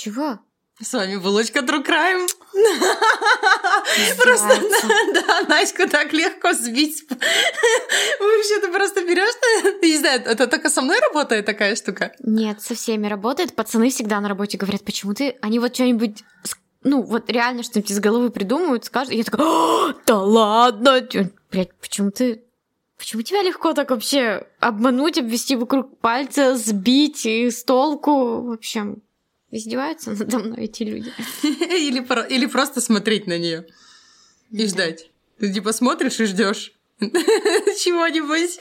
Чего? С вами Булочка True Crime. Просто, да, Наську так легко сбить. Вообще, ты просто берешь, не знаю, это только со мной работает такая штука? Нет, со всеми работает. Пацаны всегда на работе говорят, почему ты... Они вот что-нибудь ну, вот реально что-нибудь из головы придумают, скажут, и я такая, да ладно, блядь, почему ты Почему тебя легко так вообще обмануть, обвести вокруг пальца, сбить и с толку? В общем, Издеваются надо мной эти люди. или, про, или просто смотреть на нее и ждать. Ты типа смотришь и ждешь чего-нибудь.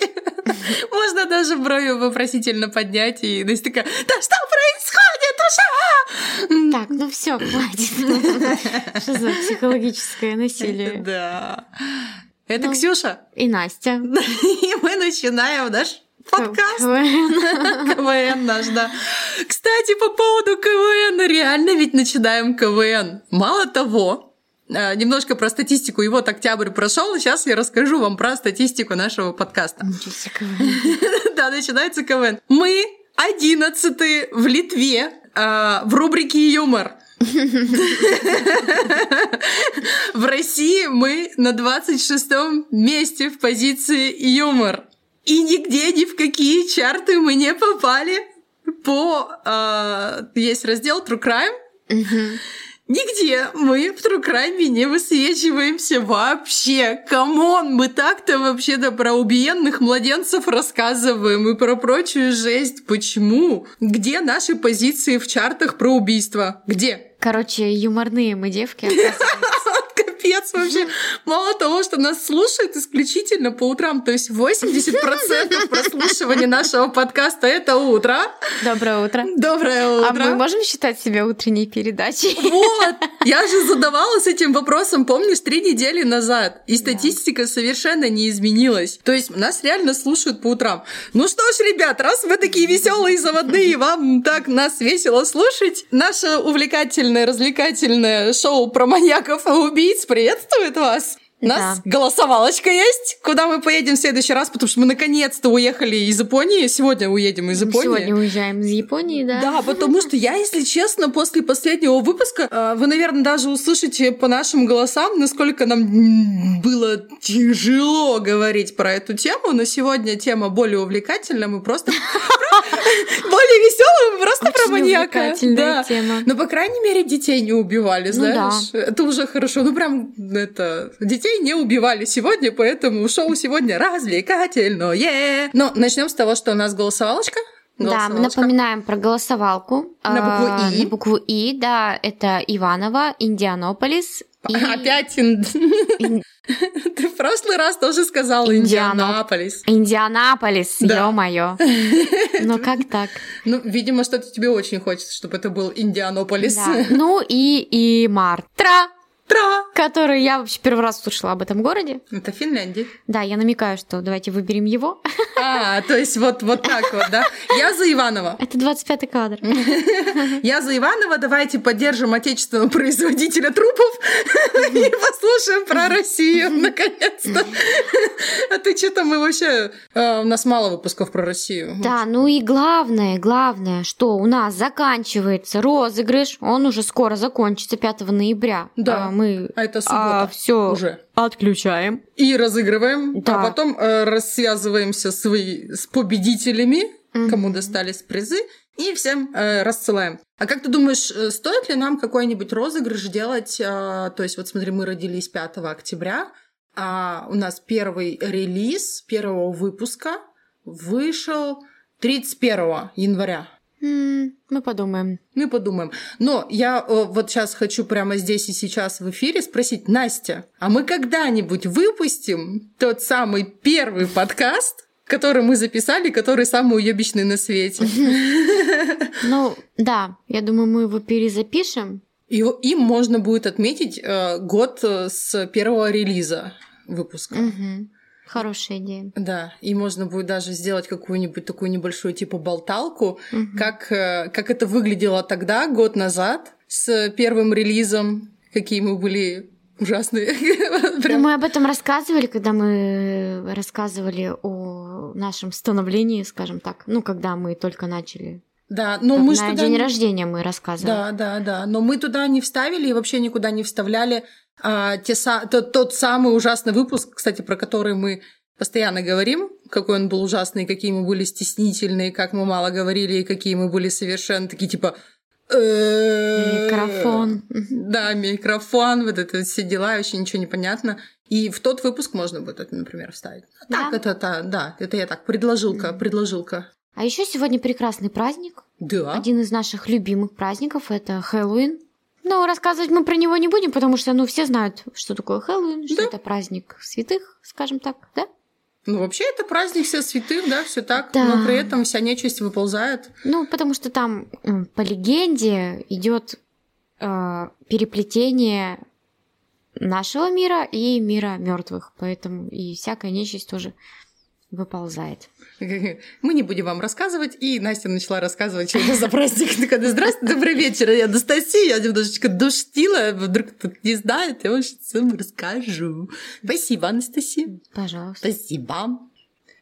Можно даже брови вопросительно поднять и Настя такая, да что происходит, душа? Так, ну все, хватит. Что за психологическое насилие? Да. Это ну, Ксюша. И Настя. И мы начинаем наш подкаст. КВН наш, да. Кстати, по поводу КВН, реально ведь начинаем КВН. Мало того, э, немножко про статистику. И вот октябрь прошел, сейчас я расскажу вам про статистику нашего подкаста. Да, начинается КВН. Мы одиннадцатые в Литве э, в рубрике «Юмор». В России мы на 26 месте в позиции юмор. И нигде ни в какие чарты мы не попали по... Э, есть раздел True Crime. Нигде мы в True Crime не высвечиваемся вообще. Come on, мы так-то вообще-то про убиенных младенцев рассказываем и про прочую жесть. Почему? Где наши позиции в чартах про убийство? Где? Короче, юморные мы девки, капец вообще. Мало того, что нас слушают исключительно по утрам, то есть 80% прослушивания нашего подкаста — это утро. Доброе утро. Доброе утро. А мы можем считать себя утренней передачей? Вот! Я же задавалась этим вопросом, помнишь, три недели назад. И статистика совершенно не изменилась. То есть нас реально слушают по утрам. Ну что ж, ребят, раз вы такие веселые и заводные, вам так нас весело слушать, наше увлекательное, развлекательное шоу про маньяков и убийц приветствует вас. У нас да. голосовалочка есть, куда мы поедем в следующий раз, потому что мы наконец-то уехали из Японии. Сегодня уедем из Японии. Сегодня уезжаем из Японии, да. Да, потому что я, если честно, после последнего выпуска, э, вы, наверное, даже услышите по нашим голосам, насколько нам было тяжело говорить про эту тему, но сегодня тема более увлекательная, мы просто более веселая, просто про маньяка. Да. тема. Но, по крайней мере, детей не убивали, ну знаешь. Это уже хорошо. Ну, прям, это, детей детей не убивали сегодня, поэтому шоу сегодня развлекательное. Но начнем с того, что у нас голосовалочка. Да, мы напоминаем про голосовалку. На букву а, И. На букву И, да, это Иваново, Индианополис. И... Опять ин... Ты в прошлый раз тоже сказала Индианаполис. Индианаполис, да. ё-моё. Ну как так? Ну, видимо, что-то тебе очень хочется, чтобы это был Индианополис. Да. Ну и, и Мартра. Тра! Который я вообще первый раз услышала об этом городе. Это Финляндия. Да, я намекаю, что давайте выберем его. А, то есть вот, вот так вот, да? Я за Иванова. Это 25-й кадр. Я за Иванова. Давайте поддержим отечественного производителя трупов и послушаем про Россию, наконец-то. А ты что-то мы вообще... А, у нас мало выпусков про Россию. Да, ну и главное, главное, что у нас заканчивается розыгрыш. Он уже скоро закончится 5 ноября. Да а, мы а это суббота а, все уже отключаем и разыгрываем, а да. а потом э, рассвязываемся свои, с победителями, mm-hmm. кому достались призы, И всем э, рассылаем. А как ты думаешь, э, стоит ли нам какой-нибудь розыгрыш делать? Э, то есть, вот смотри, мы родились 5 октября, а у нас первый релиз первого выпуска вышел 31 января. Мы подумаем. Мы подумаем. Но я э, вот сейчас хочу прямо здесь и сейчас в эфире спросить, Настя, а мы когда-нибудь выпустим тот самый первый подкаст, который мы записали, который самый уебищный на свете? Ну, да, я думаю, мы его перезапишем. И им можно будет отметить э, год э, с первого релиза выпуска. Хорошая идея. Да, и можно будет даже сделать какую-нибудь такую небольшую типа болталку, Мгм. как, э, как это выглядело тогда, год назад, с первым релизом, какие мы были ужасные. Прям. мы об этом рассказывали, когда мы рассказывали о нашем становлении, скажем так. Ну, когда мы только начали. Да, но Так, мы на туда день рождения мы рассказывали. Да, да, да. Но мы туда не вставили и вообще никуда не вставляли а, те тот, тот самый ужасный выпуск, кстати, про который мы постоянно говорим, какой он был ужасный, какие мы были стеснительные, как мы мало говорили, и какие мы были совершенно такие типа... «Э, Микрофон. Да, микрофон, вот это все дела, вообще ничего не понятно. И в тот выпуск можно будет это, например, вставить. Да. Так, это, та- да, это я так, предложилка, предложилка. А еще сегодня прекрасный праздник. Да. Один из наших любимых праздников это Хэллоуин. Но рассказывать мы про него не будем, потому что, ну, все знают, что такое Хэллоуин, что Да. это праздник святых, скажем так, да? Ну, вообще, это праздник всех святых, да, все так. Да. Но при этом вся нечисть выползает. Ну, потому что там по легенде идет э, переплетение нашего мира и мира мертвых, поэтому и всякая нечисть тоже выползает. Мы не будем вам рассказывать. И Настя начала рассказывать, что это за праздник. Такая, «Да здравствуйте, добрый вечер. Я Анастасия. Я немножечко душнила. Вдруг кто-то не знает, я вам сейчас расскажу. Спасибо, Анастасия. Пожалуйста. Спасибо.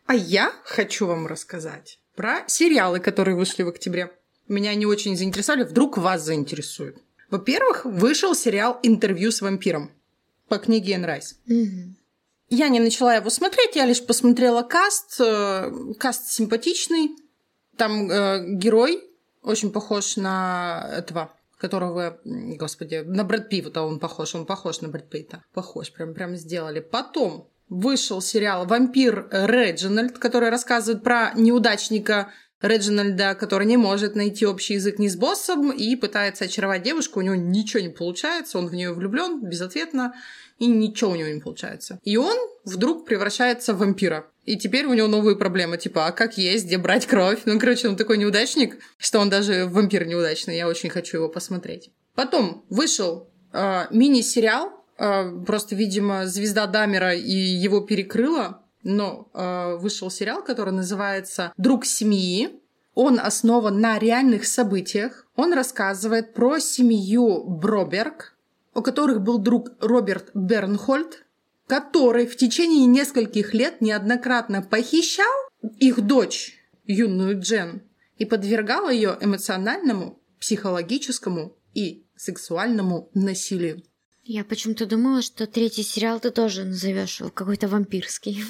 А я хочу вам рассказать про сериалы, которые вышли в октябре. Меня они очень заинтересовали. Вдруг вас заинтересуют. Во-первых, вышел сериал «Интервью с вампиром» по книге Энн Райс. Мгм. Я не начала его смотреть, я лишь посмотрела каст. Э, Каст симпатичный. Там э, герой очень похож на этого, которого, господи, на Брэд Питта он похож, он похож на Брэд Питта. Похож, прям, прям сделали. Потом вышел сериал «Вампир Реджинальд», который рассказывает про неудачника Реджинальда, который не может найти общий язык ни с боссом и пытается очаровать девушку, у него ничего не получается, он в нее влюблен безответно, и ничего у него не получается. И он вдруг превращается в вампира. И теперь у него новые проблемы, типа, а как есть, где брать кровь? Ну, короче, он такой неудачник, что он даже вампир неудачный, я очень хочу его посмотреть. Потом вышел э, мини-сериал, э, просто, видимо, звезда Дамера и его перекрыла, но э, вышел сериал, который называется «Друг семьи». Он основан на реальных событиях. Он рассказывает про семью Броберг, у которых был друг Роберт Бернхольд, который в течение нескольких лет неоднократно похищал их дочь, юную Джен, и подвергал ее эмоциональному, психологическому и сексуальному насилию. Я почему-то думала, что третий сериал ты тоже назовешь какой-то вампирский.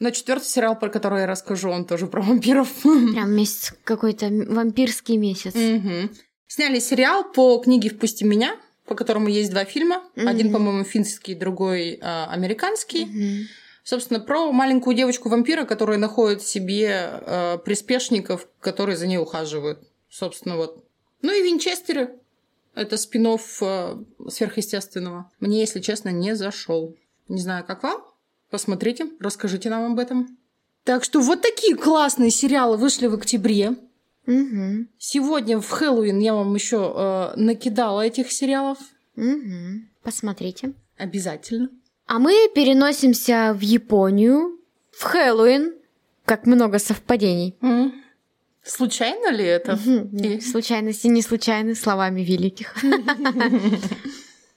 Но четвертый сериал, про который я расскажу, он тоже про вампиров. Прям месяц какой-то вампирский месяц. Мгм. Сняли сериал по книге «Впусти меня», по которому есть два фильма. Один, Мгм. по-моему, финский, другой а, американский. Мгм. Собственно, про маленькую девочку-вампира, которая находит себе э, приспешников, которые за ней ухаживают. Собственно, вот. Ну и Винчестеры. Это спин сверхъестественного. Мне, если честно, не зашел. Не знаю, как вам. Посмотрите, расскажите нам об этом. Так что вот такие классные сериалы вышли в октябре. Мгм. Сегодня в Хэллоуин я вам еще э, накидала этих сериалов. Мгм. Посмотрите. Обязательно. А мы переносимся в Японию, в Хэллоуин. Как много совпадений. М. Случайно ли это? Мгм. Случайности не случайны словами великих.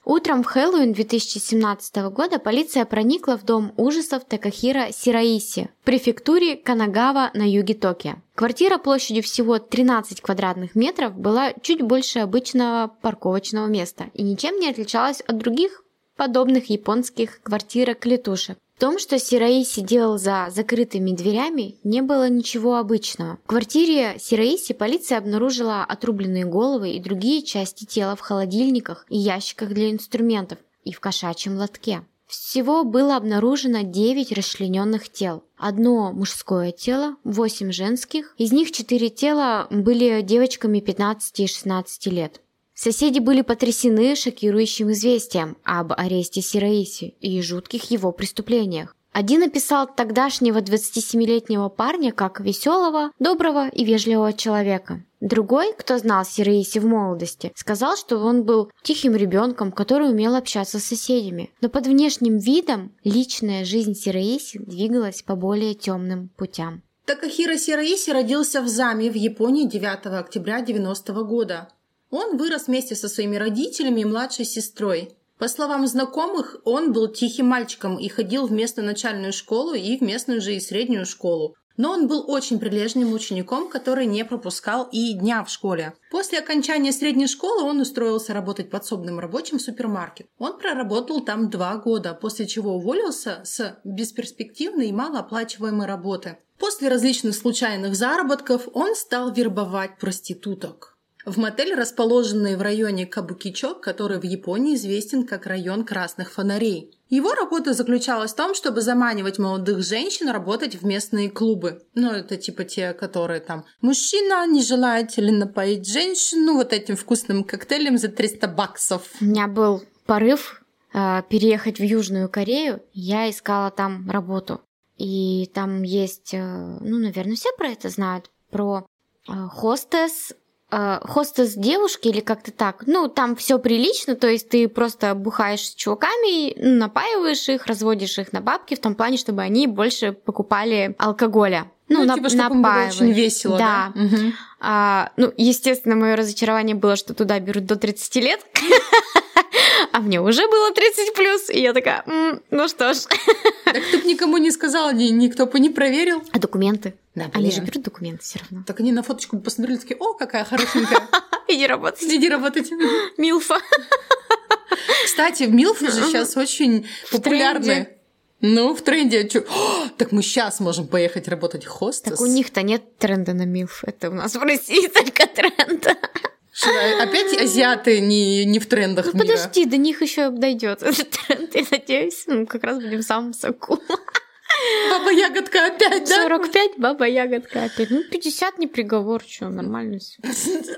Утром в Хэллоуин 2017 года полиция проникла в дом ужасов Такахира Сираиси в префектуре Канагава на юге Токио. Квартира площадью всего 13 квадратных метров была чуть больше обычного парковочного места и ничем не отличалась от других подобных японских квартирок-клетушек. Том, что Сираиси делал за закрытыми дверями, не было ничего обычного. В квартире Сираиси полиция обнаружила отрубленные головы и другие части тела в холодильниках и ящиках для инструментов и в кошачьем лотке. Всего было обнаружено 9 расчлененных тел. Одно мужское тело, 8 женских. Из них 4 тела были девочками 15 и 16 лет. Соседи были потрясены шокирующим известием об аресте Сираиси и жутких его преступлениях. Один описал тогдашнего 27-летнего парня как веселого, доброго и вежливого человека. Другой, кто знал Сираиси в молодости, сказал, что он был тихим ребенком, который умел общаться с соседями. Но под внешним видом личная жизнь Сираиси двигалась по более темным путям. Такахира Сираиси родился в Заме в Японии 9 октября 90 года. Он вырос вместе со своими родителями и младшей сестрой. По словам знакомых, он был тихим мальчиком и ходил в местную начальную школу и в местную же и среднюю школу. Но он был очень прилежным учеником, который не пропускал и дня в школе. После окончания средней школы он устроился работать подсобным рабочим в супермаркет. Он проработал там два года, после чего уволился с бесперспективной и малооплачиваемой работы. После различных случайных заработков он стал вербовать проституток в мотель, расположенный в районе Кабукичо, который в Японии известен как район красных фонарей. Его работа заключалась в том, чтобы заманивать молодых женщин работать в местные клубы. Ну, это типа те, которые там «Мужчина, не желаете напоить женщину вот этим вкусным коктейлем за 300 баксов?» У меня был порыв э, переехать в Южную Корею. Я искала там работу. И там есть, э, ну, наверное, все про это знают, про э, хостес, э, хостес девушки или как-то так. Ну, там все прилично, то есть ты просто бухаешь с чуваками, напаиваешь их, разводишь их на бабки в том плане, чтобы они больше покупали алкоголя. Ну, ну типа, чтобы было очень весело, да? да? Угу. А, ну, естественно, мое разочарование было, что туда берут до 30 лет. А мне уже было 30 плюс, и я такая, М, ну что ж. Так ты бы никому не сказала, ни, никто бы не проверил. А документы? Да, блин. Они же берут документы все равно. Так они на фоточку посмотрели, такие, о, какая хорошенькая. Иди работать. Иди работать. Милфа. Кстати, Милфы же сейчас очень популярны. Ну, в тренде. О, так мы сейчас можем поехать работать хостес. Так у них-то нет тренда на Милф. Это у нас в России только тренд. Что, опять азиаты не, не в трендах ну, мира? Подожди, до них еще дойдет этот тренд, я надеюсь. Ну, как раз будем в самом соку. Баба ягодка опять, да? 45, баба ягодка опять. Ну, 50 не приговор, что, нормально все.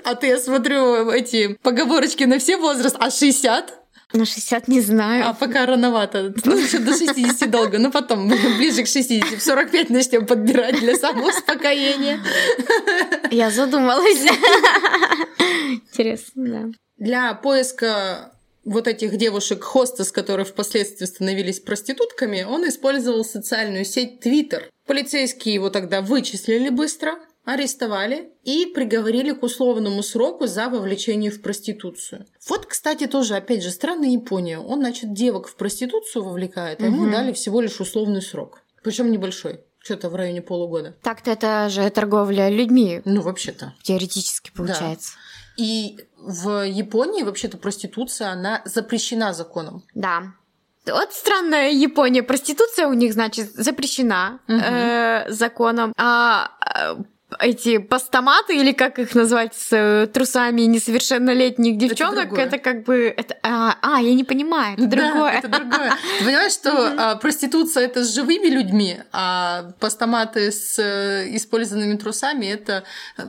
А ты, я смотрю, эти поговорочки на все возраст, а 60? На 60 не знаю. А пока рановато. Ну, еще до 60 долго. Но потом, ближе к 60. В 45 начнем подбирать для самоуспокоения. Я задумалась. Интересно, да. Для поиска вот этих девушек-хостес, которые впоследствии становились проститутками, он использовал социальную сеть Twitter. Полицейские его тогда вычислили быстро, арестовали и приговорили к условному сроку за вовлечение в проституцию. Вот, кстати, тоже, опять же, странная Япония. Он, значит, девок в проституцию вовлекает, а ему угу. дали всего лишь условный срок. Причем небольшой. Что-то в районе полугода. Так-то это же торговля людьми. Ну, вообще-то. Теоретически получается. Да. И в Японии вообще-то проституция, она запрещена законом. Да. Вот странная Япония. Проституция у них, значит, запрещена угу. э, законом. А эти постаматы, или как их назвать, с э, трусами несовершеннолетних девчонок, это, это как бы... Это, а, а, я не понимаю, это да, другое. это другое. Ты понимаешь, что а, проституция — это с живыми людьми, а постаматы с э, использованными трусами — это э,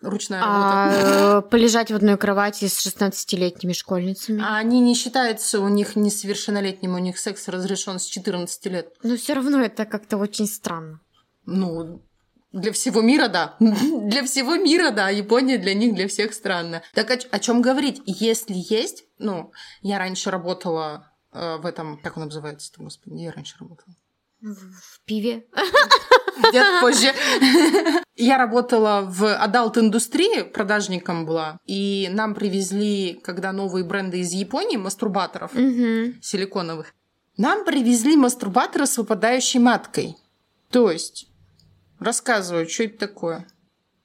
ручная работа. А, полежать в одной кровати с 16-летними школьницами. А они не считаются у них несовершеннолетними, у них секс разрешен с 14 лет. Но все равно это как-то очень странно. Ну, для всего мира, да. для всего мира, да. Япония для них, для всех странно. Так о, о чем говорить? Если есть, ну, я раньше работала э, в этом, как он называется-то, господи, я раньше работала. В пиве. Где-то позже. Я работала в адалт-индустрии, продажником была, и нам привезли, когда новые бренды из Японии, мастурбаторов силиконовых, нам привезли мастурбаторы с выпадающей маткой. То есть Рассказываю, что это такое.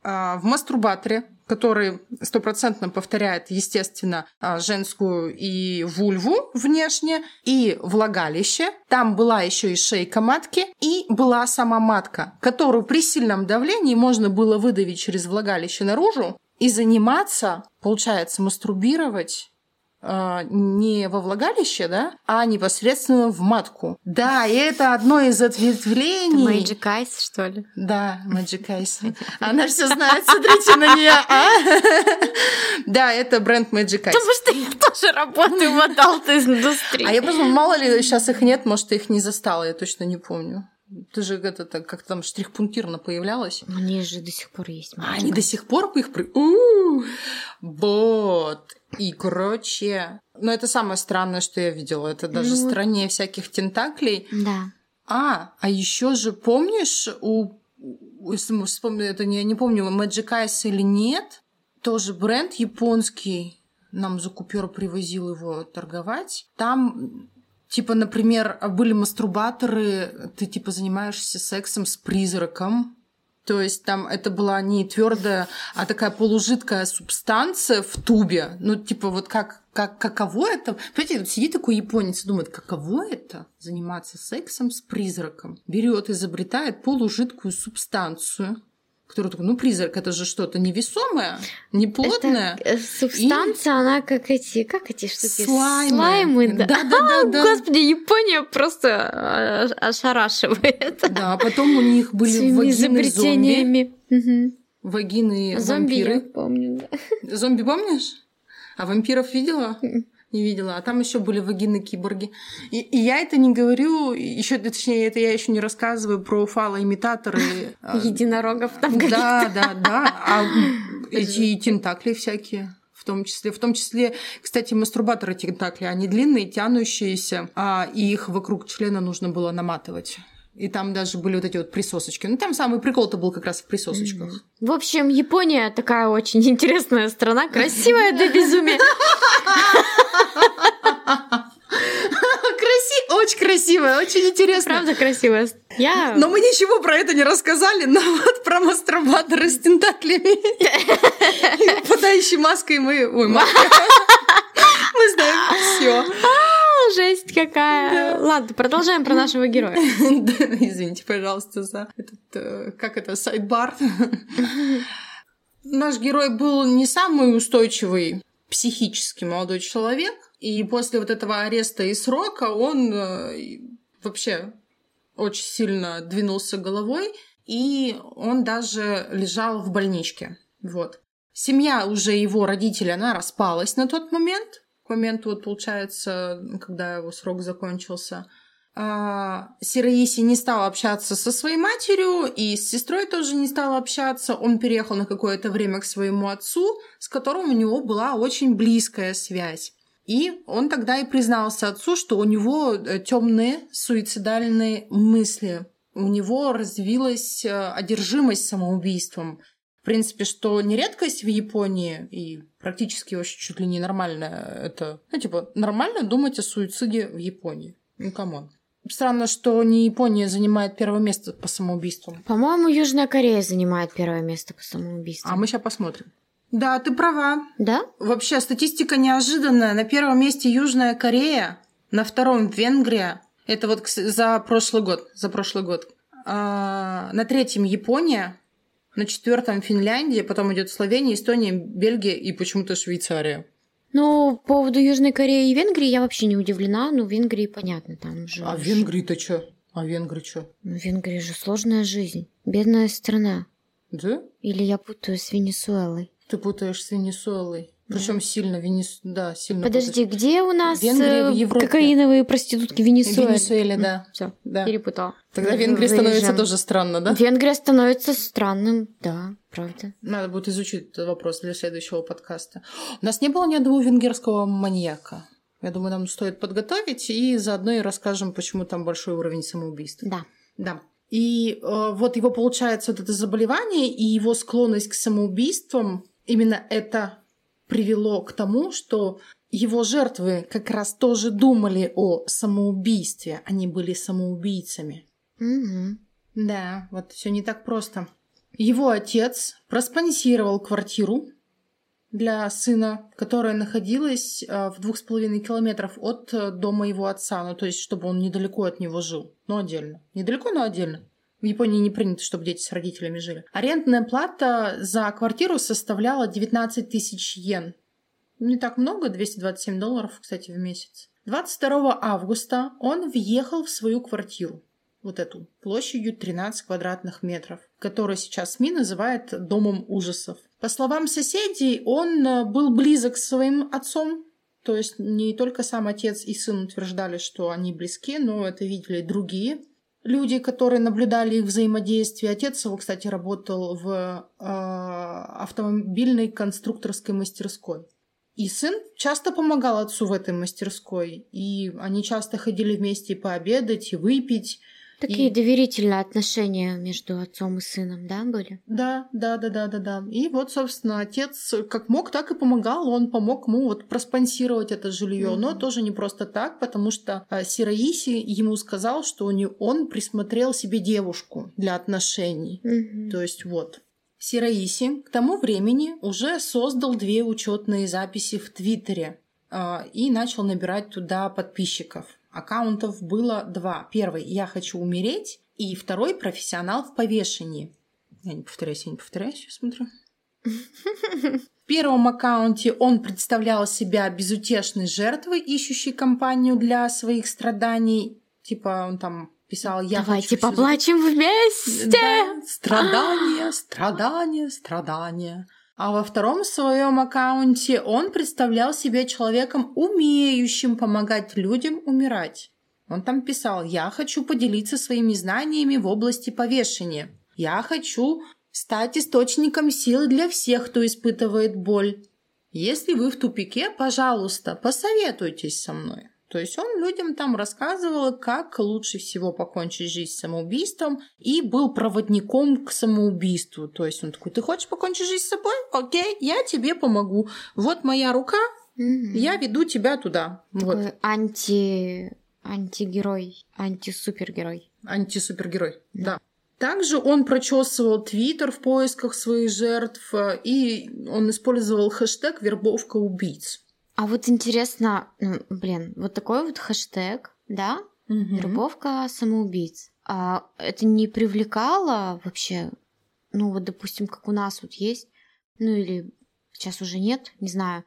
А, в мастурбаторе, который стопроцентно повторяет, естественно, а, женскую и вульву внешне, и влагалище. Там была еще и шейка матки, и была сама матка, которую при сильном давлении можно было выдавить через влагалище наружу и заниматься, получается, мастурбировать не во влагалище, да, а непосредственно в матку. Да, и это одно из ответвлений. Magic Eyes, что ли? Да, Magic Eyes. Она все знает, смотрите на нее. А? Да, это бренд Magic Eyes. Потому что я тоже работаю в adult индустрии. А я просто, мало ли, сейчас их нет, может, их не застала, я точно не помню. Ты же это как там штрих-пунктирно появлялась. Они же до сих пор есть. А они до сих пор их... Вот. И, короче, ну это самое странное, что я видела. Это даже ну, страннее всяких тентаклей. Да. А, а еще же помнишь, у, если вспомню, это не, я не помню, Magic Eyes или нет, тоже бренд японский, нам за купюру привозил его торговать. Там Типа, например, были мастурбаторы, ты типа занимаешься сексом с призраком, то есть там это была не твердая, а такая полужидкая субстанция в тубе. Ну, типа, вот как, как каково это? Понимаете, вот сидит такой японец и думает, каково это заниматься сексом с призраком? Берет, изобретает полужидкую субстанцию, который такой, ну, призрак, это же что-то невесомое, неплотное. Это субстанция, и... она как эти, как эти штуки? Слаймы. Слаймы, да. Да, да, да, да. Господи, Япония просто ошарашивает. Да, а потом у них были Своими вагины зомби. Угу. Вагины зомби вампиры. Я помню, да. Зомби помнишь? А вампиров видела? Не видела. А там еще были вагины киборги. И, и я это не говорю, еще, точнее, это я еще не рассказываю про фалоимитаторы. А, Единорогов там Да, да, да. А эти тентакли всякие в том числе. В том числе, кстати, мастурбаторы тентакли, они длинные, тянущиеся, а их вокруг члена нужно было наматывать. И там даже были вот эти вот присосочки. Ну, там самый прикол-то был как раз в присосочках. Mm-hmm. В общем, Япония такая очень интересная страна, красивая до безумия. очень красивая, очень интересная. Правда красивая. Я... Но мы ничего про это не рассказали, но вот про мастурбаторы с тентаклями и выпадающей маской мы... Ой, маска. Мы знаем все. А, жесть какая. Ладно, продолжаем про нашего героя. Извините, пожалуйста, за этот, э, как это, сайдбар. Наш герой был не самый устойчивый психически молодой человек, и после вот этого ареста и срока он э, вообще очень сильно двинулся головой, и он даже лежал в больничке. Вот. Семья уже его родителей, она распалась на тот момент, к моменту, вот, получается, когда его срок закончился. А, Сираиси не стал общаться со своей матерью и с сестрой тоже не стал общаться. Он переехал на какое-то время к своему отцу, с которым у него была очень близкая связь. И он тогда и признался отцу, что у него э, темные суицидальные мысли. У него развилась э, одержимость самоубийством. В принципе, что не редкость в Японии и практически вообще чуть ли не нормально это... Ну, типа, нормально думать о суициде в Японии. Ну, come on. Странно, что не Япония занимает первое место по самоубийствам. По-моему, Южная Корея занимает первое место по самоубийствам. А мы сейчас посмотрим. Да, ты права. Да? Вообще, статистика неожиданная. На первом месте Южная Корея, на втором Венгрия. Это вот за прошлый год. За прошлый год. А, на третьем Япония, на четвертом Финляндия, потом идет Словения, Эстония, Бельгия и почему-то Швейцария. Ну, по поводу Южной Кореи и Венгрии я вообще не удивлена. Ну, Венгрии понятно, там же... А Венгрии-то что? А Венгрии что? Ну, Венгрия же сложная жизнь. Бедная страна. Да? Или я путаю с Венесуэлой? Ты путаешь с Венесуэлой. Причем сильно Венес... да, сильно. Подожди, путаешь. где у нас Венгрия в Европе. кокаиновые проститутки в Венесуэле? Да. Все, да. перепутала. Тогда Венгрия Вырежем. становится тоже странно, да? Венгрия становится странным, да, правда. Надо будет изучить этот вопрос для следующего подкаста. У нас не было ни одного венгерского маньяка. Я думаю, нам стоит подготовить и заодно и расскажем, почему там большой уровень самоубийств. Да. Да. И э, вот его, получается, вот это заболевание и его склонность к самоубийствам, именно это привело к тому, что его жертвы как раз тоже думали о самоубийстве. Они были самоубийцами. Угу. Да, вот все не так просто. Его отец проспонсировал квартиру для сына, которая находилась э, в двух с половиной километров от э, дома его отца, ну то есть чтобы он недалеко от него жил, но отдельно. Недалеко, но отдельно. В Японии не принято, чтобы дети с родителями жили. Арендная плата за квартиру составляла 19 тысяч йен. Не так много, 227 долларов, кстати, в месяц. 22 августа он въехал в свою квартиру вот эту, площадью 13 квадратных метров, которую сейчас СМИ называет «домом ужасов». По словам соседей, он э, был близок с своим отцом, то есть не только сам отец и сын утверждали, что они близки, но это видели другие люди, которые наблюдали их взаимодействие. Отец его, кстати, работал в э, автомобильной конструкторской мастерской. И сын часто помогал отцу в этой мастерской, и они часто ходили вместе пообедать и выпить. Такие И- доверительные отношения между отцом и сыном, да, были? Да, да, да, да, да, да. И вот, собственно, отец как мог, так и помогал. Он помог ему вот проспонсировать это жилье, но Мгм. тоже не просто так, потому что а, Сираиси ему сказал, что у него- он присмотрел себе девушку для отношений. Мгм. То есть вот. Сираиси к тому времени уже создал две учетные записи в Твиттере а, и начал набирать туда подписчиков. Аккаунтов было два. Первый «Я хочу умереть» и второй «Профессионал в повешении». Я не повторяюсь, я не повторяюсь, сейчас смотрю. В первом аккаунте он представлял себя безутешной жертвой, ищущей компанию для своих страданий. Типа он там писал «Я Давайте хочу всю поплачем вместе! да, страдания, страдания, страдания. А во втором своем аккаунте он представлял себя человеком, умеющим помогать людям умирать. Он там писал, я хочу поделиться своими знаниями в области повешения. Я хочу стать источником силы для всех, кто испытывает боль. Если вы в тупике, пожалуйста, посоветуйтесь со мной. То есть он людям там рассказывал, как лучше всего покончить жизнь самоубийством, и был проводником к самоубийству. То есть он такой, ты хочешь покончить жизнь с собой? Окей, я тебе помогу. Вот моя рука, Мгм. я веду тебя туда. Вот. Такой анти... антигерой, антисупергерой. Антисупергерой, да. Также он прочесывал Твиттер в поисках своих жертв, э, и он использовал хэштег «вербовка убийц». А вот интересно, ну, блин, вот такой вот хэштег, да, Мгм. вербовка самоубийц. А это не привлекало вообще, ну вот, допустим, как у нас вот есть, ну или сейчас уже нет, не знаю,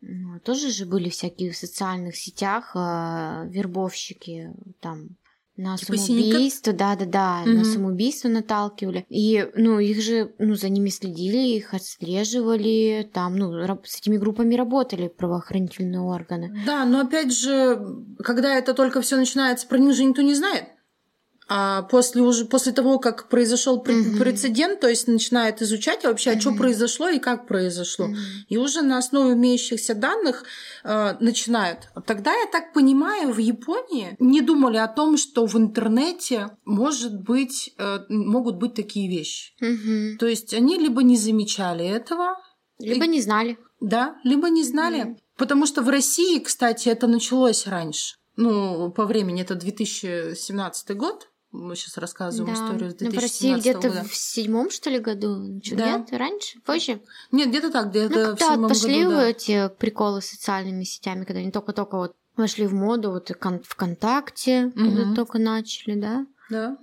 ну, тоже же были всякие в социальных сетях а, вербовщики там на Типа самоубийство, да-да-да, на Мгм. самоубийство наталкивали. И, ну, их же, ну, за ними следили, их отслеживали, там, ну, с этими группами работали правоохранительные органы. Да, но опять же, когда это только все начинается, про них же никто не знает. А после уже после того, как произошел Мгм. прецедент, то есть начинает изучать а вообще, а что произошло и как произошло. Мгм. И уже на основе имеющихся данных э, начинают. Тогда, я так понимаю, в Японии не думали о том, что в интернете может быть, э, могут быть такие вещи. Мгм. То есть они либо не замечали этого, Либо И- не знали. да, либо не знали. Мгм. Потому что в России, кстати, это началось раньше. Ну, по времени это 2017 год. Мы сейчас рассказываем историю с Ну, в 2017 России где-то года. в седьмом, что ли, году? Чё, Да. Нет? Раньше? Позже? Нет, где-то так, где-то ну, в когда седьмом вот пошли году, да. эти приколы с социальными сетями, когда они только-только вот вошли в моду, вот ВКонтакте, когда Мгм. только начали, да? Да,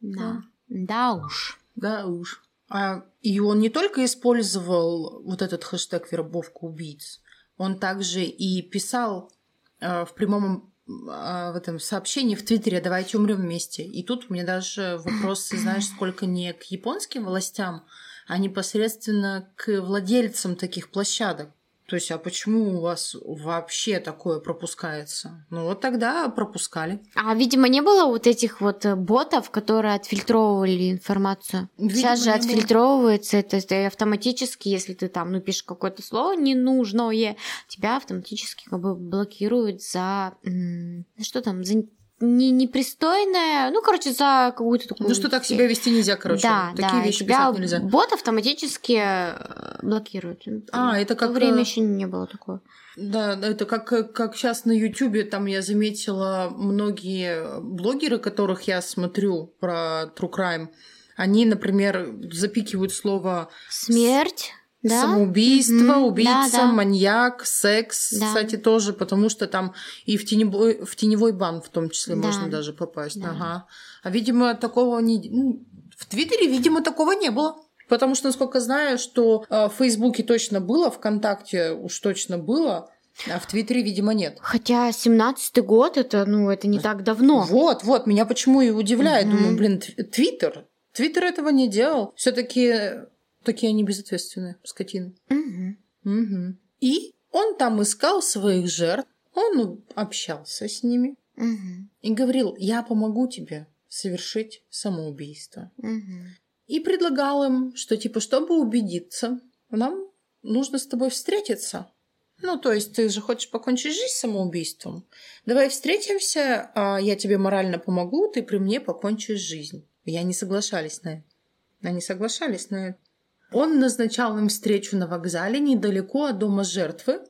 Да. Да уж. да уж. А, и он не только использовал вот этот хэштег «вербовка убийц», он также и писал э, в прямом в этом сообщении в Твиттере «Давайте умрем вместе». И тут у меня даже вопросы, знаешь, сколько не к японским властям, а непосредственно к владельцам таких площадок. То есть, а почему у вас вообще такое пропускается? Ну вот тогда пропускали. А, видимо, не было вот этих вот э, ботов, которые отфильтровывали информацию. Видимо, Сейчас же отфильтровывается это, это автоматически, если ты там, ну, пишешь какое-то слово ненужное, тебя автоматически как бы блокируют за... м, Что там? За не, непристойное, ну, короче, за какую-то такую... Ну что так себя вести нельзя, короче. да, Такие да, вещи тебя писать нельзя. бот автоматически э, блокирует. А, это В то как, время э, еще не было такого. Да, да, это как, как сейчас на Ютубе, там я заметила многие блогеры, которых я смотрю про True Crime, они, например, запикивают слово Смерть Да? Самоубийство, Мгм. убийца, Да, да. маньяк, секс, Да. кстати, тоже, потому что там и в теневой, в теневой бан в том числе Да. можно даже попасть. Да. Ага. А, видимо, такого не... ну, В Твиттере, видимо, такого не было. Потому что, насколько знаю, что э, в Фейсбуке точно было, ВКонтакте уж точно было, а в Твиттере, видимо, нет. Хотя 17-й год, это, ну, это не так давно. Вот, вот, меня почему и удивляет. Мгм. Думаю, блин, Тв- Твиттер. Твиттер этого не делал. все таки такие они безответственные, скотины. Мгм. Мгм. И он там искал своих жертв, он общался с ними Мгм. и говорил, я помогу тебе совершить самоубийство. Мгм. И предлагал им, что типа, чтобы убедиться, нам нужно с тобой встретиться. Ну, то есть ты же хочешь покончить жизнь самоубийством? Давай встретимся, а я тебе морально помогу, ты при мне покончишь жизнь. И они соглашались на это. Они соглашались на это. Он назначал им встречу на вокзале недалеко от дома жертвы,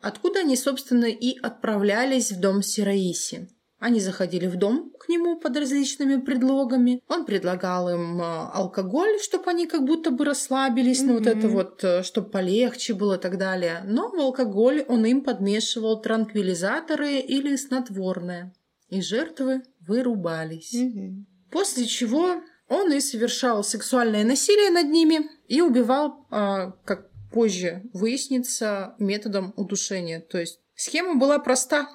откуда они, собственно, и отправлялись в дом Сираиси. Они заходили в дом к нему под различными предлогами. Он предлагал им э, алкоголь, чтобы они как будто бы расслабились, ну вот это вот, чтобы полегче было и так далее. Но в алкоголь он им подмешивал транквилизаторы или снотворное. И жертвы вырубались. Мгм. После чего он и совершал сексуальное насилие над ними и убивал, а, как позже выяснится, методом удушения. То есть схема была проста,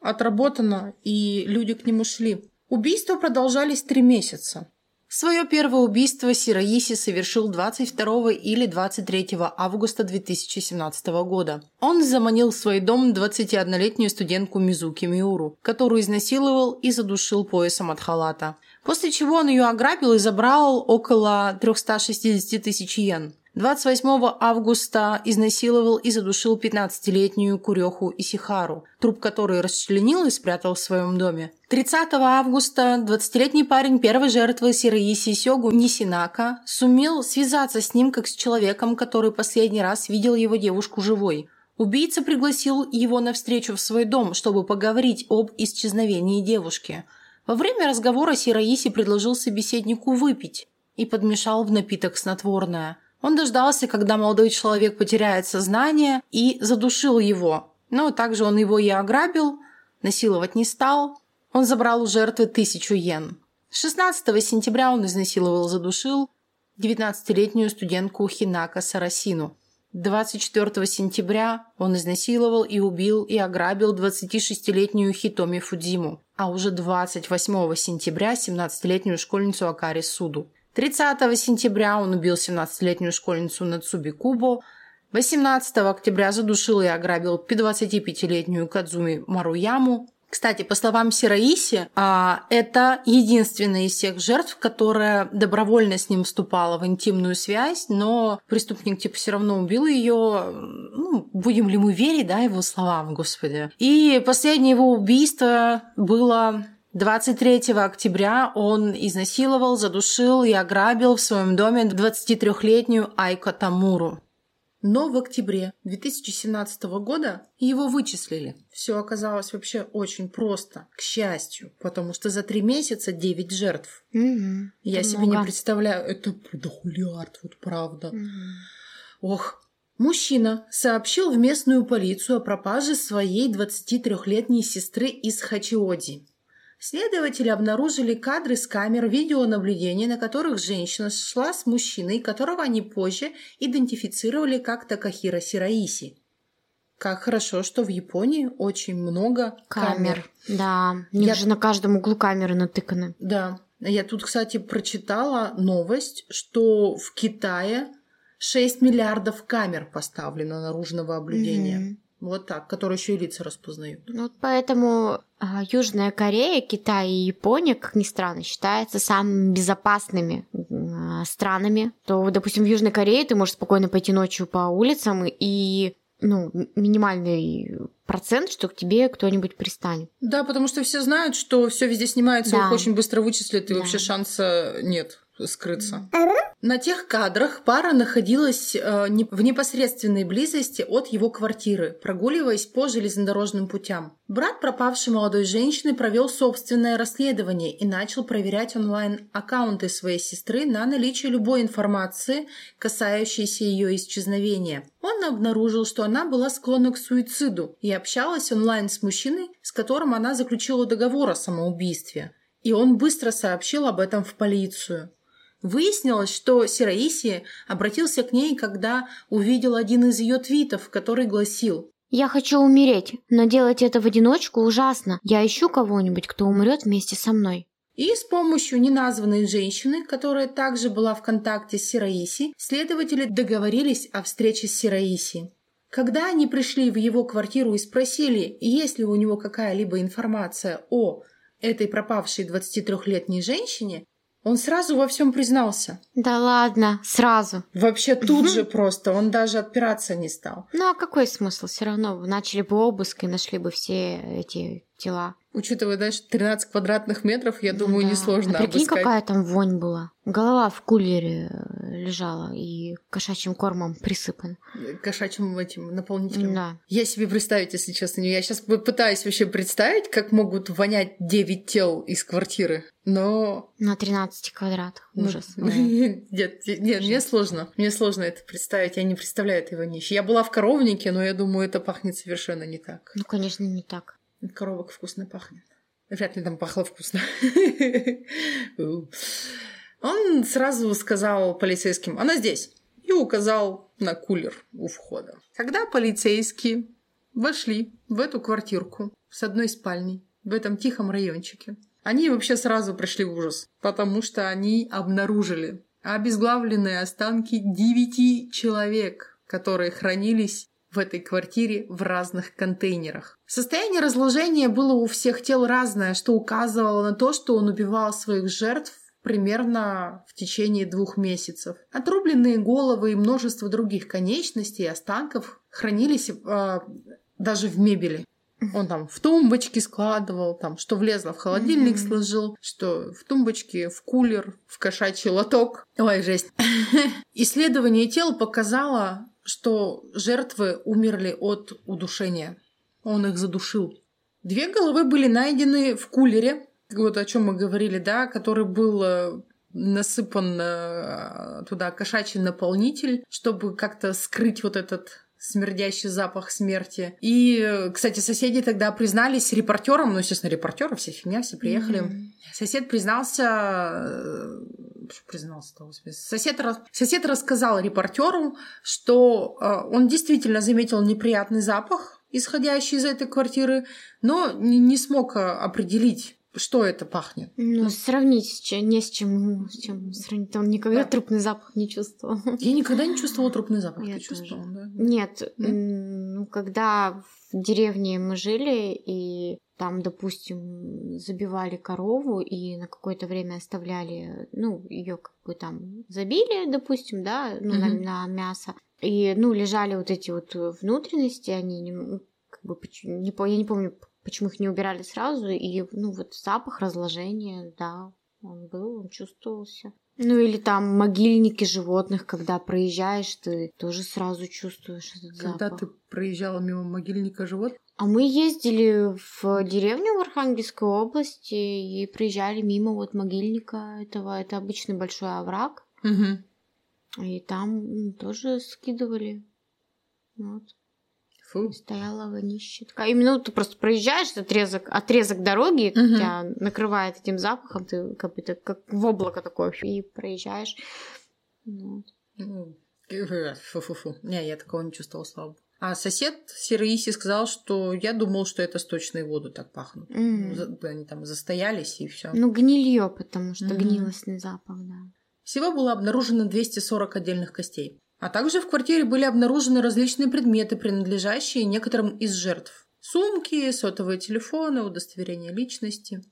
отработана, и люди к нему шли. Убийства продолжались три месяца. Свое первое убийство Сираиси совершил 22 или 23 августа 2017 года. Он заманил в свой дом 21-летнюю студентку Мизуки Миуру, которую изнасиловал и задушил поясом от халата. После чего он ее ограбил и забрал около 360 тысяч йен. 28 августа изнасиловал и задушил 15-летнюю Куреху Исихару, труп которой расчленил и спрятал в своем доме. 30 августа 20-летний парень первой жертвы Сираиси Сёгу Нисинака сумел связаться с ним как с человеком, который последний раз видел его девушку живой. Убийца пригласил его на встречу в свой дом, чтобы поговорить об исчезновении девушки. Во время разговора Сираиси предложил собеседнику выпить и подмешал в напиток снотворное. Он дождался, когда молодой человек потеряет сознание, и задушил его. Но также он его и ограбил, насиловать не стал. Он забрал у жертвы тысячу йен. 16 сентября он изнасиловал и задушил 19-летнюю студентку Хинака Сарасину. 24 сентября он изнасиловал и убил и ограбил 26-летнюю Хитоми Фудзиму, а уже 28 сентября 17-летнюю школьницу Акари Суду. 30 сентября он убил 17-летнюю школьницу Нацуби Кубо. 18 октября задушил и ограбил 25-летнюю Кадзуми Маруяму. Кстати, по словам Сираиси, а, это единственная из всех жертв, которая добровольно с ним вступала в интимную связь, но преступник типа все равно убил ее. Ну, будем ли мы верить, да, его словам, господи. И последнее его убийство было 23 октября он изнасиловал, задушил и ограбил в своем доме 23-летнюю Айко Тамуру. Но в октябре 2017 года его вычислили. Все оказалось вообще очень просто, к счастью, потому что за три месяца 9 жертв. Мгм. Я Это себе не много. представляю, это дохулиард, вот правда. Мгм. Ох. Мужчина сообщил в местную полицию о пропаже своей 23-летней сестры из Хачиоди. Следователи обнаружили кадры с камер видеонаблюдения, на которых женщина шла с мужчиной, которого они позже идентифицировали как Такахира Сираиси. Как хорошо, что в Японии очень много камер. Камер. Да, у них Я- же на каждом углу камеры натыканы. Да. Я тут, кстати, прочитала новость, что в Китае 6 миллиардов камер поставлено наружного наблюдения. Мгм. Вот так, которые еще и лица распознают. Ну, Вот поэтому а, Южная Корея, Китай и Япония, как ни странно, считаются самыми безопасными а, странами. То, допустим, в Южной Корее ты можешь спокойно пойти ночью по улицам и ну, минимальный процент, что к тебе кто-нибудь пристанет. Да, потому что все знают, что все везде снимается, Да. их очень быстро вычислят, и Да. вообще шанса нет. Скрыться. На тех кадрах пара находилась э, не- в непосредственной близости от его квартиры, прогуливаясь по железнодорожным путям. Брат пропавшей молодой женщины провел собственное расследование и начал проверять онлайн-аккаунты своей сестры на наличие любой информации, касающейся ее исчезновения. Он обнаружил, что она была склонна к суициду и общалась онлайн с мужчиной, с которым она заключила договор о самоубийстве. И он быстро сообщил об этом в полицию. Выяснилось, что Сираиси обратился к ней, когда увидел один из ее твитов, который гласил Я хочу умереть, но делать это в одиночку ужасно. Я ищу кого-нибудь, кто умрет вместе со мной. И с помощью неназванной женщины, которая также была в контакте с Сираиси, следователи договорились о встрече с Сираиси. Когда они пришли в его квартиру и спросили, есть ли у него какая-либо информация о этой пропавшей 23-летней женщине, он сразу во всем признался. Да ладно, сразу. Вообще тут же просто, он даже отпираться не стал. Ну а какой смысл? Все равно начали бы обыск и нашли бы все эти тела. Учитывая, дальше 13 квадратных метров, я думаю, Ну да. несложно а прикинь, обыскать. какая там вонь была. Голова в кулере э, лежала и кошачьим кормом присыпан. Кошачьим этим наполнителем. Да. Я себе представить, если честно, не- я сейчас пытаюсь вообще представить, как могут вонять 9 тел из квартиры. Но... На 13 квадратах. ну, Ужас. Нет, нет, мне сложно. Мне сложно это представить. Я не представляю этой вонищи. Я была в коровнике, но я думаю, это пахнет совершенно не так. Ну, конечно, не так. Коровок вкусно пахнет. Вряд ли там пахло вкусно. Он сразу сказал полицейским, она здесь, и указал на кулер у входа. Когда полицейские вошли в эту квартирку с одной спальней в этом тихом райончике, они вообще сразу пришли в ужас, потому что они обнаружили обезглавленные останки девяти человек, которые хранились в этой квартире в разных контейнерах. Состояние разложения было у всех тел разное, что указывало на то, что он убивал своих жертв примерно в течение двух месяцев. Отрубленные головы и множество других конечностей и останков хранились э, даже в мебели. Он там в тумбочке складывал, там, что влезло в холодильник Мгм. сложил, что в тумбочке, в кулер, в кошачий лоток. Ой, жесть. Исследование тел показало, что жертвы умерли от удушения. Он их задушил. Две головы были найдены в кулере, вот о чем мы говорили, да, который был э, насыпан э, туда кошачий наполнитель, чтобы как-то скрыть вот этот смердящий запах смерти. И, э, кстати, соседи тогда признались репортерам, ну, естественно, репортеры, вся фигня, все приехали. Мгм. Сосед признался... признался-то, господи? Сосед, сосед рассказал репортеру, что э, он действительно заметил неприятный запах, исходящий из этой квартиры, но не, не смог э, определить, что это пахнет. Ну, сравнить с чем, не с чем, с чем сравнить. Он никогда Да. трупный запах не чувствовал. Я никогда не чувствовала трупный запах. Я Ты чувствовала, да? Нет, Да? ну, когда в деревне мы жили, и там, допустим, забивали корову и на какое-то время оставляли, ну, ее как бы там забили, допустим, да, ну, на, Мгм. на мясо. И, ну, лежали вот эти вот внутренности, они не, ну, как бы, не, я не помню, почему их не убирали сразу, и, ну, вот запах разложения, да, он был, он чувствовался. Ну или там могильники животных, когда проезжаешь, ты тоже сразу чувствуешь этот Когда запах. ты проезжала мимо могильника живот, А мы ездили в деревню в Архангельской области и проезжали мимо вот могильника этого. Это обычный большой овраг. И там тоже скидывали. Вот. фу, Стояла вонище. Такая. Именно ты просто проезжаешь отрезок, отрезок дороги, Мгм. тебя накрывает этим запахом, ты как бы как в облако такое, и проезжаешь. Вот. Ну, Фу-фу-фу. Не, я такого не чувствовала, слава богу. А сосед Сираиси сказал, что я думал, что это сточные воды так пахнут. За- Они там застоялись и все. Ну, гнилье, потому что Мгм. гнилостный запах, да. Всего было обнаружено 240 отдельных костей. А также в квартире были обнаружены различные предметы, принадлежащие некоторым из жертв. Сумки, сотовые телефоны, удостоверения личности.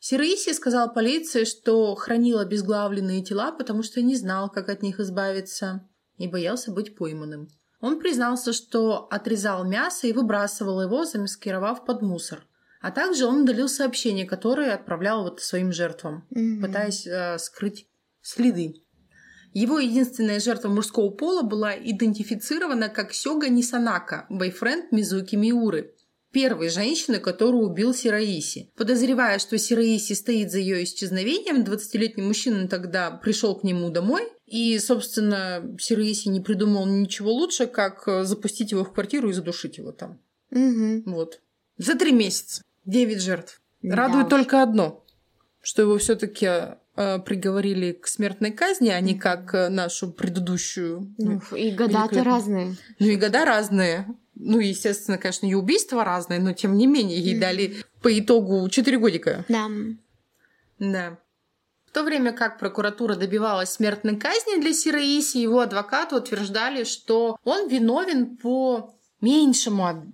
Сираиси сказал полиции, что хранил обезглавленные тела, потому что не знал, как от них избавиться, и боялся быть пойманным. Он признался, что отрезал мясо и выбрасывал его, замаскировав под мусор. А также он удалил сообщения, которые отправлял вот своим жертвам Мгм. пытаясь э, скрыть следы. Его единственная жертва мужского пола была идентифицирована как Сёга Нисанака, бойфренд Мизуки Миуры, первой женщины, которую убил Сираиси. Подозревая, что Сираиси стоит за ее исчезновением, 20-летний мужчина тогда пришел к нему домой, и, собственно, Сираиси не придумал ничего лучше, как запустить его в квартиру и задушить его там. Угу. Вот. За три месяца. Девять жертв. Да Радует уж. только одно, что его все-таки приговорили к смертной казни, а не как э, нашу предыдущую. Ну, и года-то разные. Ну и года разные. Ну, естественно, конечно, и убийства разные, но тем не менее ей дали по итогу 4 годика. Да. Да. В то время как прокуратура добивалась смертной казни для Сираиси, его адвокаты утверждали, что он виновен по меньшему об-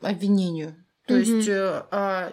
обвинению. То Мгм. есть э, а,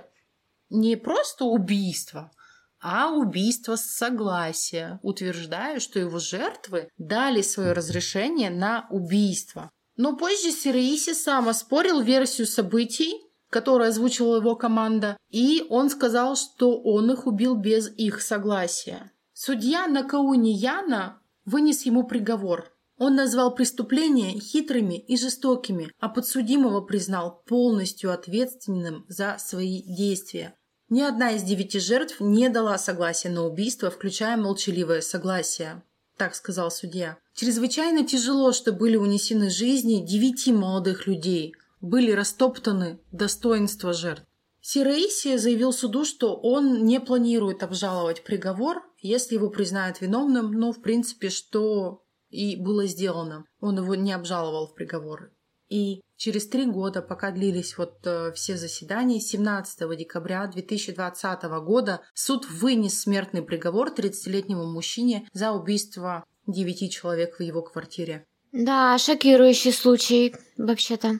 не просто убийство, а убийство с согласия, утверждая, что его жертвы дали свое разрешение на убийство. Но позже Сираиси сам оспорил версию событий, которую озвучила его команда, и он сказал, что он их убил без их согласия. Судья Накауни Яна вынес ему приговор. Он назвал преступления хитрыми и жестокими, а подсудимого признал полностью ответственным за свои действия. Ни одна из девяти жертв не дала согласия на убийство, включая молчаливое согласие. Так сказал судья. Чрезвычайно тяжело, что были унесены жизни девяти молодых людей. Были растоптаны достоинства жертв. Сираиси заявил суду, что он не планирует обжаловать приговор, если его признают виновным, но в принципе, что и было сделано. Он его не обжаловал в приговор. И через три года, пока длились вот э, все заседания, 17 декабря 2020 года суд вынес смертный приговор 30-летнему мужчине за убийство девяти человек в его квартире. Да, шокирующий случай, вообще-то.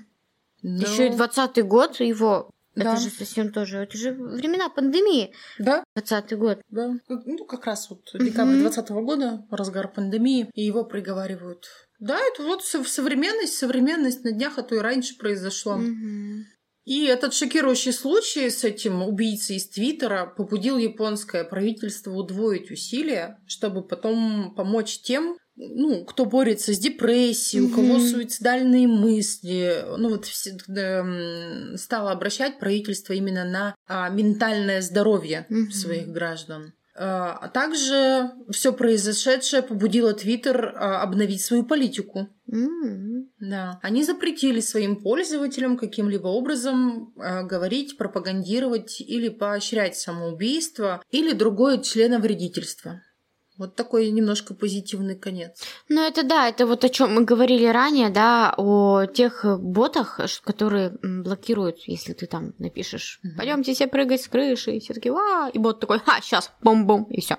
Но- Еще и двадцатый год его. Да. Это же совсем тоже. Это же времена пандемии. Да, Двадцатый год. да. Как- Ну, как раз вот декабрь 2020 года, разгар пандемии, и его приговаривают. Да, это вот со- современность, современность на днях, а то и раньше произошло. И этот шокирующий случай с этим убийцей из Твиттера побудил японское правительство удвоить усилия, чтобы потом помочь тем, ну, кто борется с депрессией, у кого суицидальные мысли. Ну, вот эм, стало обращать правительство именно на а, ментальное здоровье Мгм. своих граждан. А а также все произошедшее побудило Твиттер а, обновить свою политику. М. Да. Они запретили своим пользователям каким-либо образом э, говорить, пропагандировать или поощрять самоубийство или другое членовредительство. Вот такой немножко позитивный конец. Ну, это да, это вот о чем мы говорили ранее, да, о тех ботах, которые блокируют, если ты там напишешь, Мгм. пойдемте все прыгать с крыши, и все таки ва, и бот такой, ха, сейчас, бом-бом, и все.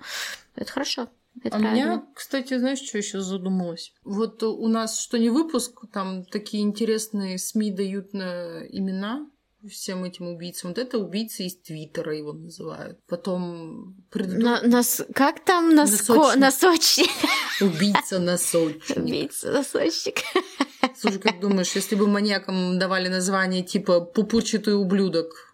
Это хорошо. Это а правильно. меня, кстати, знаешь, что еще задумалось? Вот у нас что не выпуск, там такие интересные СМИ дают на имена всем этим убийцам. Вот это убийца из Твиттера его называют. Потом предыду- На- нас, как там носко, Носочник. убийца носочник. Убийца носочник. Слушай, как думаешь, если бы маньякам давали название типа «пупырчатый ублюдок»,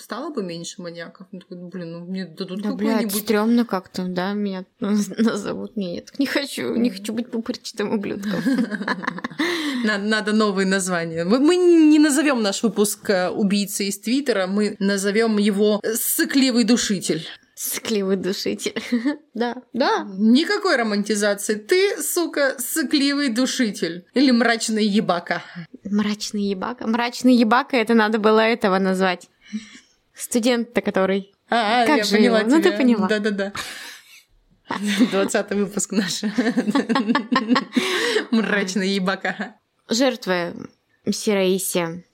стало бы меньше маньяков? Ну, такой, блин, ну мне дадут Да, блядь, какой-нибудь... стрёмно как-то, да, меня назовут. Нет, не хочу, не хочу быть пупырчатым ублюдком. Надо, новые названия. Мы, не назовем наш выпуск э, «Убийца из Твиттера», мы назовем его «Сыкливый душитель». Сыкливый душитель. Да, да. Никакой романтизации. Ты, сука, сыкливый душитель. Или мрачный ебака. Мрачный ебака. Мрачный ебака, это надо было этого назвать. Студент-то, который... А, Как я же поняла его? Ну, ты тебя. поняла. Да-да-да. Двадцатый выпуск наш. Мрачный ебака. Жертвы Сираиси.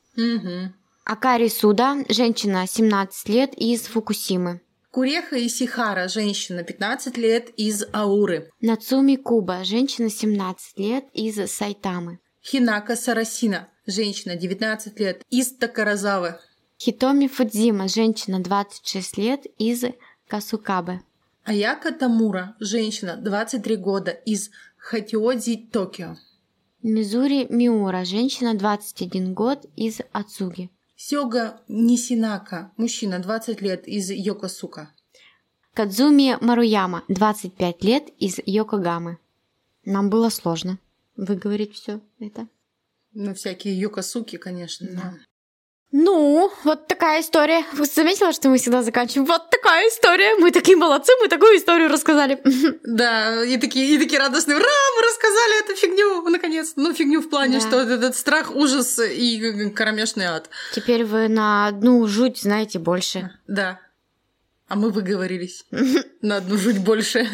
Акари Суда, женщина 17 лет из Фукусимы. Куреха Исихара, женщина, 15 лет, из Ауры. Нацуми Куба, женщина 17 лет из Сайтамы. Хинака Сарасина, женщина, 19 лет, из Такаразавы. Хитоми Фудзима, женщина 26 лет из Касукабе. Аяка Тамура, женщина, 23 года, из Хатиодзи, Токио. Мизури Миура, женщина 21 год из Ацуги. Сёга Нисинака, мужчина, 20 лет, из Йокосука. Кадзуми Маруяма, 25 лет, из Йокогамы. Нам было сложно выговорить все это. Ну, всякие юкасуки, конечно. Да. Ну, вот такая история. Вы заметила, что мы всегда заканчиваем? Вот такая история. Мы такие молодцы, мы такую историю рассказали. Да, и такие, и такие радостные. Ура, мы рассказали эту фигню, наконец. Ну, фигню в плане, да. что этот страх, ужас и кромешный ад. Теперь вы на одну жуть знаете больше. Да. А мы выговорились на одну жуть больше.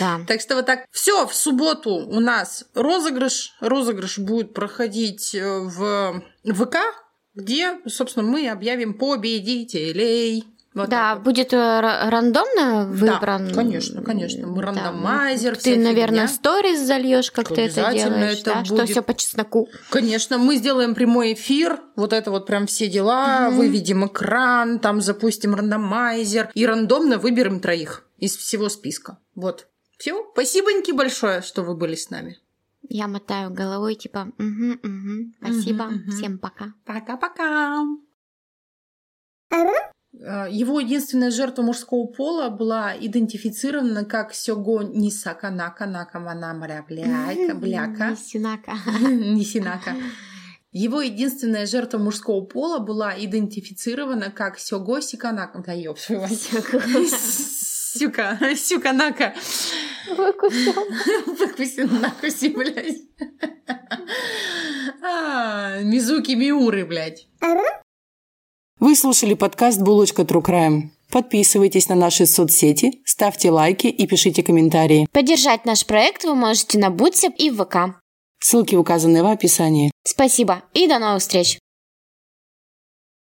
Да. Так что вот так. Все, в субботу у нас розыгрыш. Розыгрыш будет проходить э, в ВК где, собственно, мы объявим победителей. Вот да, вот. будет э, рандомно выбран. Да, конечно, конечно. Мы рандомайзер. Да. Ты, наверное, сторис зальешь, как ты это делаешь, это да? Будет... что все по чесноку. Конечно, мы сделаем прямой эфир, вот это вот прям все дела, mm-hmm. выведем экран, там запустим рандомайзер и рандомно выберем троих из всего списка. Вот. Все. Спасибоньки большое, что вы были с нами. Я мотаю головой, типа, угу, угу, спасибо, угу, угу. всем пока. Пока-пока. А, его единственная жертва мужского пола была идентифицирована как Сёго Нисака Нака Накамана Бляка. Бляка. Нисинака. Нисинака. Его единственная жертва мужского пола была идентифицирована как Сёго Сиканака. Да ёб Сюка, Сюка-нака. Выкусил. Выкусил накуси, блядь. А, Мизуки Миуры, блядь. Вы слушали подкаст «Булочка True Crime». Подписывайтесь на наши соцсети, ставьте лайки и пишите комментарии. Поддержать наш проект вы можете на Бутсеп и в ВК. Ссылки указаны в описании. Спасибо и до новых встреч!